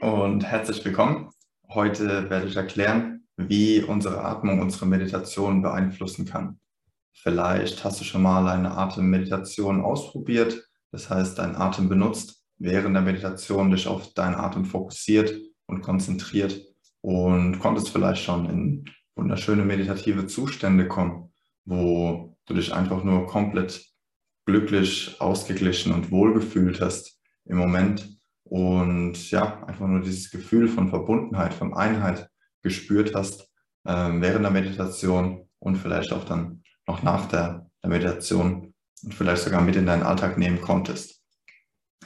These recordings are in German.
und herzlich willkommen. Heute werde ich erklären, wie unsere Atmung unsere Meditation beeinflussen kann. Vielleicht hast du schon mal eine Atemmeditation ausprobiert, das heißt, deinen Atem benutzt, während der Meditation dich auf deinen Atem fokussiert und konzentriert und konntest vielleicht schon in wunderschöne meditative Zustände kommen, wo du dich einfach nur komplett glücklich, ausgeglichen und wohlgefühlt hast im Moment und ja, einfach nur dieses Gefühl von Verbundenheit, von Einheit gespürt hast äh, während der Meditation und vielleicht auch dann noch nach der, der Meditation und vielleicht sogar mit in deinen Alltag nehmen konntest.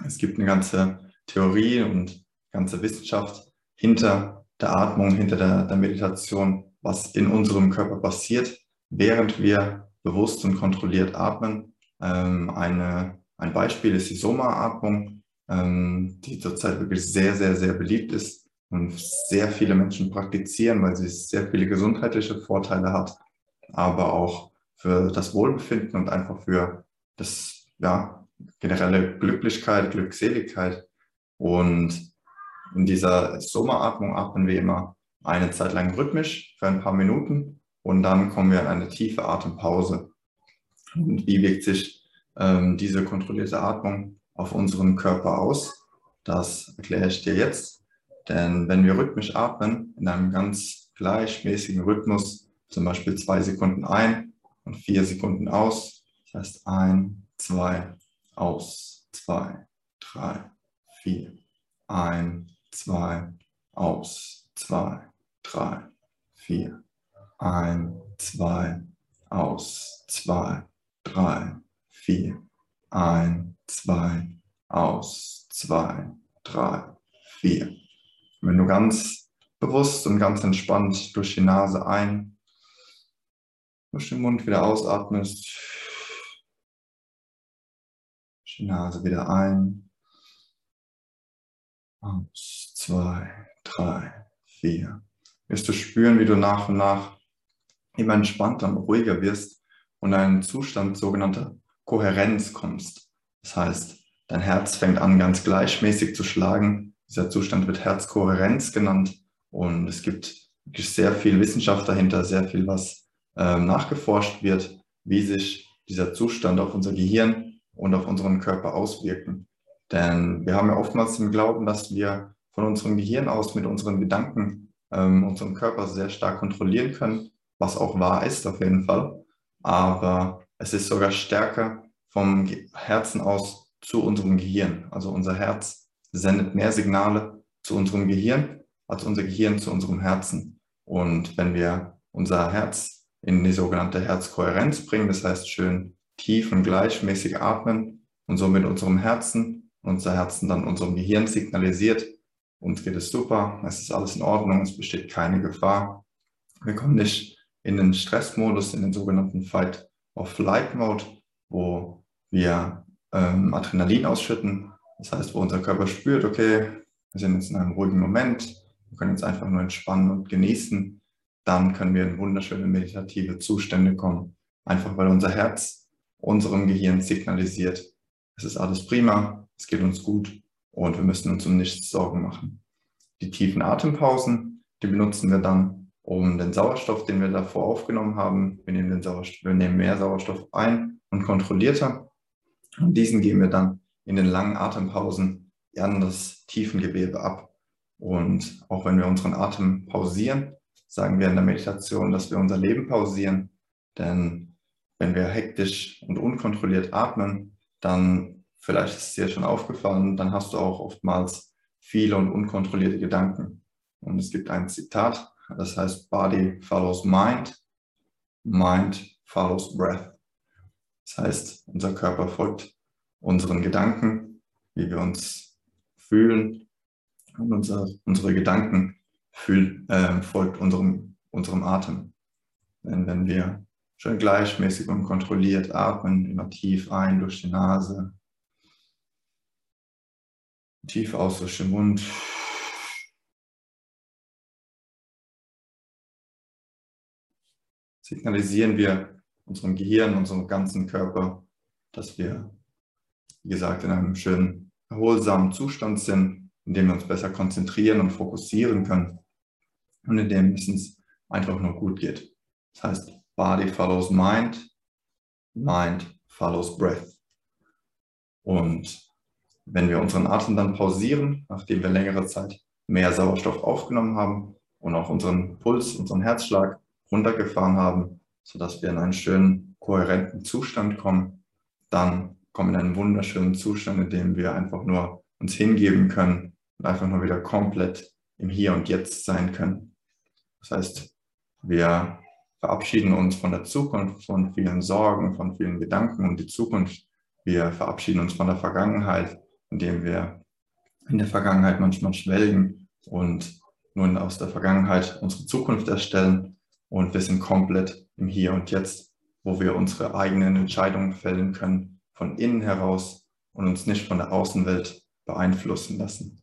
Es gibt eine ganze Theorie und ganze Wissenschaft hinter der Atmung, hinter der, der Meditation, was in unserem Körper passiert, während wir bewusst und kontrolliert atmen. Ähm, eine, ein Beispiel ist die Soma-Atmung ähm, die zurzeit wirklich sehr, sehr, sehr beliebt ist und sehr viele Menschen praktizieren, weil sie sehr viele gesundheitliche Vorteile hat, aber auch für das Wohlbefinden und einfach für das ja, generelle Glücklichkeit, Glückseligkeit. Und in dieser Sommeratmung atmen wir immer eine Zeit lang rhythmisch für ein paar Minuten und dann kommen wir in eine tiefe Atempause. Und wie wirkt sich ähm, diese kontrollierte Atmung auf unseren Körper aus. Das erkläre ich dir jetzt. Denn wenn wir rhythmisch atmen, in einem ganz gleichmäßigen Rhythmus, zum Beispiel zwei Sekunden ein und vier Sekunden aus, das heißt ein, zwei, aus, zwei, drei, vier, ein, zwei, aus, zwei, drei, vier, ein, zwei, aus, zwei, drei, vier, ein, zwei, aus, zwei, drei, vier. wenn du ganz bewusst und ganz entspannt durch die Nase ein, durch den Mund wieder ausatmest, durch die Nase wieder ein, aus, zwei, drei, vier. Wirst du spüren, wie du nach und nach immer entspannter und ruhiger wirst und in einen Zustand sogenannter Kohärenz kommst. Das heißt, dein Herz fängt an, ganz gleichmäßig zu schlagen. Dieser Zustand wird Herzkohärenz genannt und es gibt sehr viel Wissenschaft dahinter, sehr viel, was äh, nachgeforscht wird, wie sich dieser Zustand auf unser Gehirn und auf unseren Körper auswirken. Denn wir haben ja oftmals im Glauben, dass wir von unserem Gehirn aus mit unseren Gedanken ähm, unseren Körper sehr stark kontrollieren können, was auch wahr ist auf jeden Fall. Aber es ist sogar stärker vom Herzen aus zu unserem Gehirn. Also unser Herz sendet mehr Signale zu unserem Gehirn als unser Gehirn zu unserem Herzen. Und wenn wir unser Herz in die sogenannte Herzkohärenz bringen, das heißt schön tief und gleichmäßig atmen und so mit unserem Herzen, unser Herzen dann unserem Gehirn signalisiert, uns geht es super, es ist alles in Ordnung, es besteht keine Gefahr. Wir kommen nicht in den Stressmodus, in den sogenannten Fight-of-Flight-Mode, wo wir ähm, Adrenalin ausschütten. Das heißt, wo unser Körper spürt, okay, wir sind jetzt in einem ruhigen Moment, wir können jetzt einfach nur entspannen und genießen, dann können wir in wunderschöne meditative Zustände kommen. Einfach weil unser Herz unserem Gehirn signalisiert, es ist alles prima, es geht uns gut und wir müssen uns um nichts Sorgen machen. Die tiefen Atempausen, die benutzen wir dann, um den Sauerstoff, den wir davor aufgenommen haben, wir nehmen, den Sauerstoff, wir nehmen mehr Sauerstoff ein und kontrollierter und diesen geben wir dann in den langen Atempausen an das Tiefengewebe ab. Und auch wenn wir unseren Atem pausieren, sagen wir in der Meditation, dass wir unser Leben pausieren. Denn wenn wir hektisch und unkontrolliert atmen, dann, vielleicht ist es dir schon aufgefallen, dann hast du auch oftmals viele und unkontrollierte Gedanken. Und es gibt ein Zitat, das heißt, Body follows Mind, Mind follows Breath. Das heißt, unser Körper folgt unseren Gedanken, wie wir uns fühlen und unser, unsere Gedanken fühl, äh, folgt unserem, unserem Atem. Denn wenn wir schön gleichmäßig und kontrolliert atmen, immer tief ein durch die Nase, tief aus durch den Mund, signalisieren wir unserem Gehirn, unserem ganzen Körper, dass wir, wie gesagt, in einem schönen, erholsamen Zustand sind in dem wir uns besser konzentrieren und fokussieren können und in dem es uns einfach nur gut geht. Das heißt, Body follows Mind, Mind follows Breath. Und wenn wir unseren Atem dann pausieren, nachdem wir längere Zeit mehr Sauerstoff aufgenommen haben und auch unseren Puls, unseren Herzschlag runtergefahren haben, sodass wir in einen schönen, kohärenten Zustand kommen, dann kommen wir in einen wunderschönen Zustand, in dem wir einfach nur uns hingeben können und einfach nur wieder komplett im Hier und Jetzt sein können. Das heißt, wir verabschieden uns von der Zukunft, von vielen Sorgen, von vielen Gedanken um die Zukunft. Wir verabschieden uns von der Vergangenheit, indem wir in der Vergangenheit manchmal schwelgen und nun aus der Vergangenheit unsere Zukunft erstellen. Und wir sind komplett im Hier und Jetzt, wo wir unsere eigenen Entscheidungen fällen können, von innen heraus und uns nicht von der Außenwelt beeinflussen lassen.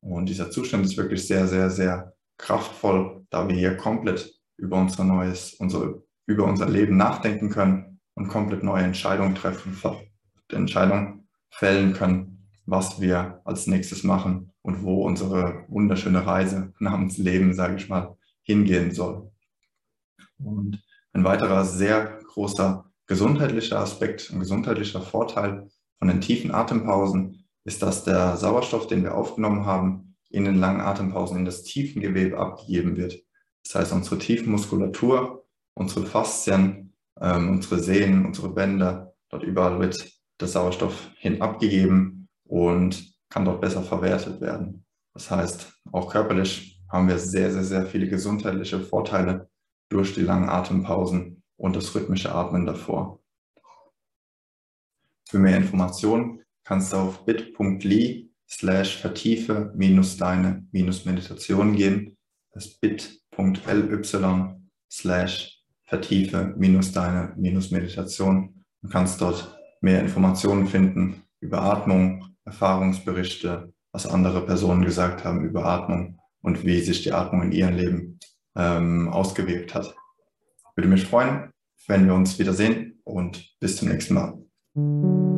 Und dieser Zustand ist wirklich sehr, sehr, sehr kraftvoll, da wir hier komplett über unser neues, unsere, über unser Leben nachdenken können und komplett neue Entscheidungen treffen, Entscheidungen fällen können, was wir als nächstes machen und wo unsere wunderschöne Reise namens Leben, sage ich mal, hingehen soll. Und ein weiterer sehr großer gesundheitlicher Aspekt, ein gesundheitlicher Vorteil von den tiefen Atempausen ist, dass der Sauerstoff, den wir aufgenommen haben, in den langen Atempausen in das Tiefengewebe abgegeben wird. Das heißt, unsere Tiefenmuskulatur, unsere Faszien, ähm, unsere Sehnen, unsere Bänder, dort überall wird der Sauerstoff hin abgegeben und kann dort besser verwertet werden. Das heißt, auch körperlich haben wir sehr, sehr, sehr viele gesundheitliche Vorteile durch die langen Atempausen und das rhythmische Atmen davor. Für mehr Informationen kannst du auf bit.ly slash vertiefe minus deine minus Meditation gehen. Das bit.ly slash vertiefe minus deine minus Meditation. Du kannst dort mehr Informationen finden über Atmung, Erfahrungsberichte, was andere Personen gesagt haben über Atmung und wie sich die Atmung in ihrem Leben ähm, ausgewirkt hat. Würde mich freuen, wenn wir uns wiedersehen und bis zum nächsten Mal.